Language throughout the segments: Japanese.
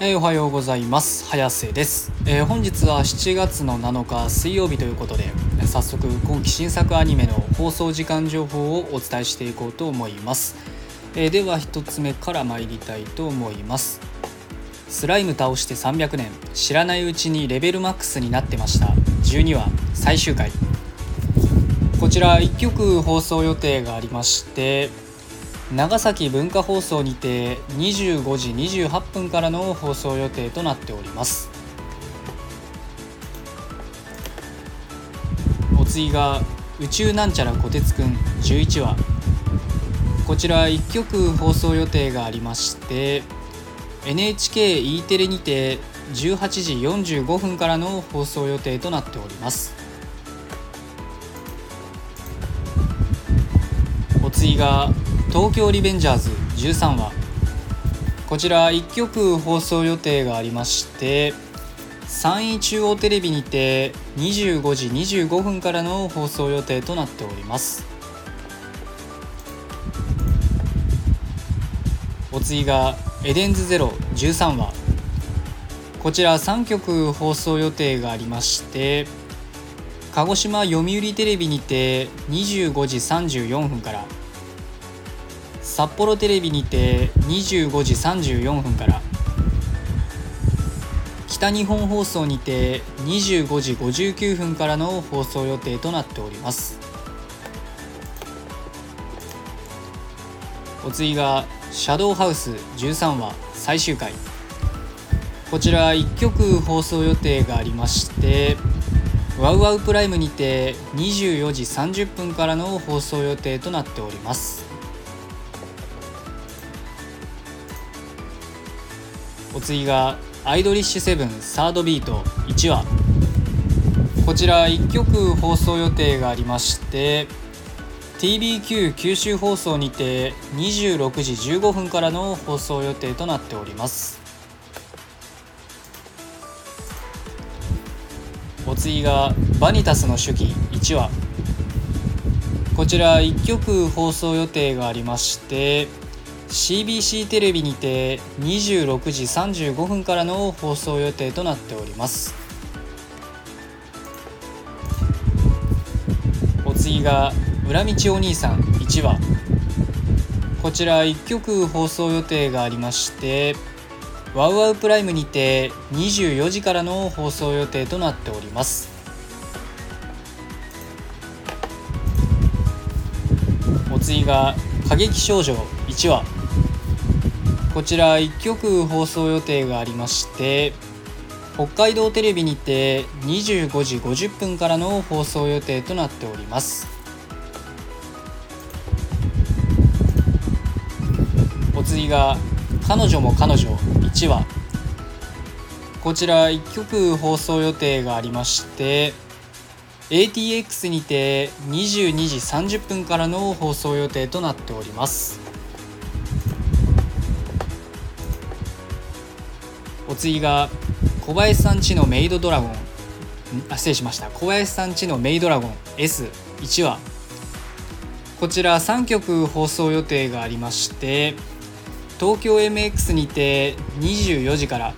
えー、おはようございます。早瀬です、えー、本日は7月の7日水曜日ということで早速今期新作アニメの放送時間情報をお伝えしていこうと思います、えー、では1つ目から参りたいと思います。スライム倒して300年知らないうちにレベルマックスになってました。12話最終回。こちら1曲放送予定がありまして長崎文化放送にて25時28分からの放送予定となっております。お次が「宇宙なんちゃらこてつくん」11話。こちら1曲放送予定がありまして NHKE テレにて18時45分からの放送予定となっております。お次が東京リベンジャーズ13話。こちら1曲放送予定がありまして山陰中央テレビにて25時25分からの放送予定となっております。お次がエデンズゼロ13話。こちら3曲放送予定がありまして鹿児島読売テレビにて25時34分から札幌テレビにて25時34分から。北日本放送にて25時59分からの放送予定となっております。お次が「シャドウハウス13話最終回」こちら1曲放送予定がありましてワウワウプライムにて24時30分からの放送予定となっております。お次がアイドリッシュセブンサードビート1話こちら1曲放送予定がありまして TBQ 九州放送にて26時15分からの放送予定となっております。お次がバニタスの手記1話こちら1曲放送予定がありまして CBC テレビにて26時35分からの放送予定となっております。お次が「裏道お兄さん」1話。こちら1曲放送予定がありましてワウワウプライムにて24時からの放送予定となっております。お次が「過激少女」1話。こちら1曲放送予定がありまして北海道テレビにて25時50分からの放送予定となっております。お次が「彼女も彼女」1話。こちら1曲放送予定がありまして ATX にて22時30分からの放送予定となっております。お次が小林さんちのメイドドラゴン。あ失礼しました。小林さんちのメイドラゴン。S1 話。こちら3曲放送予定がありまして東京 MX にて24時から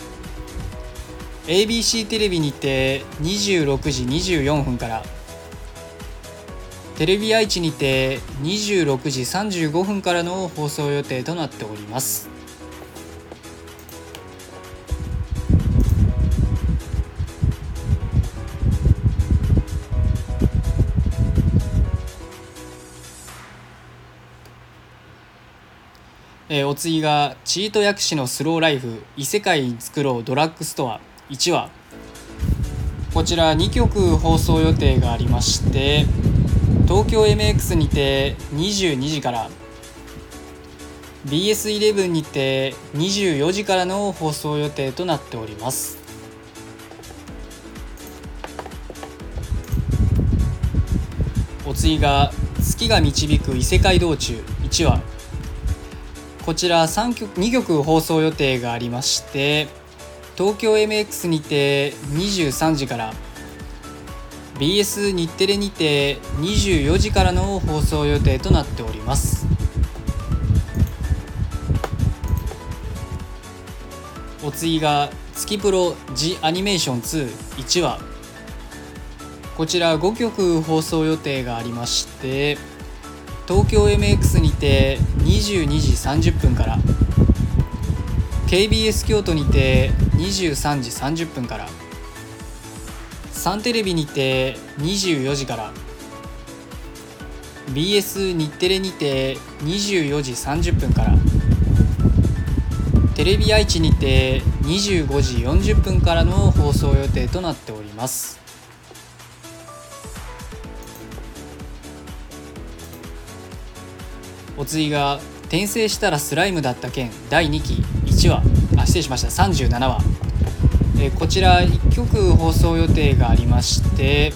ABC テレビにて26時24分からテレビ愛知にて26時35分からの放送予定となっております。えー、お次がチート薬師のスローライフ異世界作ろうドラッグストア。1話。こちら2曲放送予定がありまして東京 MX にて22時から。BS11 にて24時からの放送予定となっております。お次が月が導く異世界道中。1話。こちら3曲2曲放送予定がありまして東京 MX にて23時から BS 日テレにて24時からの放送予定となっております。お次が月プロジアニメーション21話こちら5曲放送予定がありまして東京 MX にて22時30分から KBS 京都にて23時30分からサンテレビにて24時から BS 日テレにて24時30分からテレビ愛知にて25時40分からの放送予定となっております。お次が転生したらスライムだった件第2期1話。あ失礼しました。37話。えこちら1曲放送予定がありまして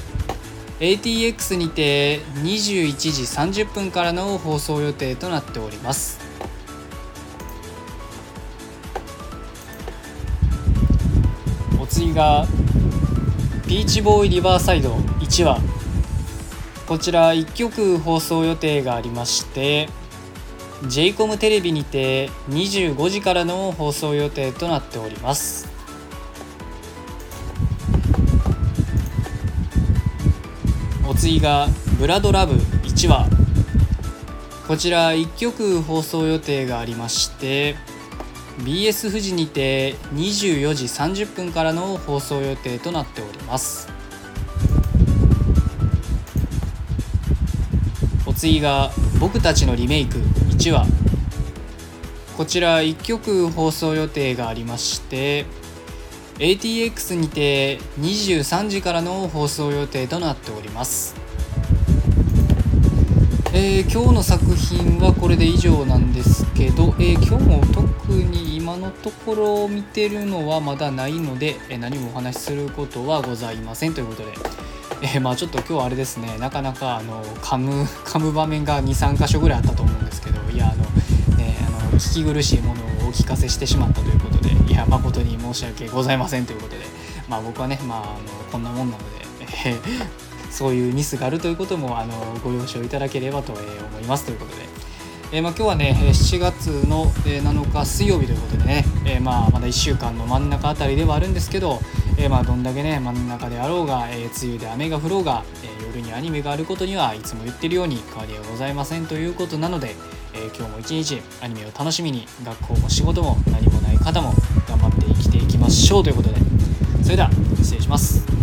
ATX にて21時30分からの放送予定となっております。お次がビーチボーイリバーサイド1話。こちら1曲放送予定がありまして j イコムテレビにて25時からの放送予定となっております。お次が「ブラドラブ」1話。こちら1曲放送予定がありまして BS 富士にて24時30分からの放送予定となっております。次が「僕たちのリメイク」1話。こちら1曲放送予定がありまして ATX にて23時からの放送予定となっております。えー、今日の作品はこれで以上なんですけど、えー、今日も特に今のところ見てるのはまだないので、えー、何もお話しすることはございませんということで、えー、まあちょっと今日はあれですねなかなかあの噛む 噛む場面が23箇所ぐらいあったと思うんですけどいやあの、ね、あの聞き苦しいものをお聞かせしてしまったということでいや誠に申し訳ございませんということでまあ僕はねまああのこんなもんなので、え ーそういうミスがあるということもあのご了承いただければと思いますということで。えー、まあ、今日はね7月の7日水曜日ということでね、えー、まあまだ1週間の真ん中あたりではあるんですけど、えー、まあどんだけね真ん中であろうが、え梅雨で雨が降ろうが、え夜にアニメがあることにはいつも言ってるように変わりはございませんということなので、え今日も一日アニメを楽しみに学校も仕事も何もない方も頑張って生きていきましょうということでそれでは失礼します。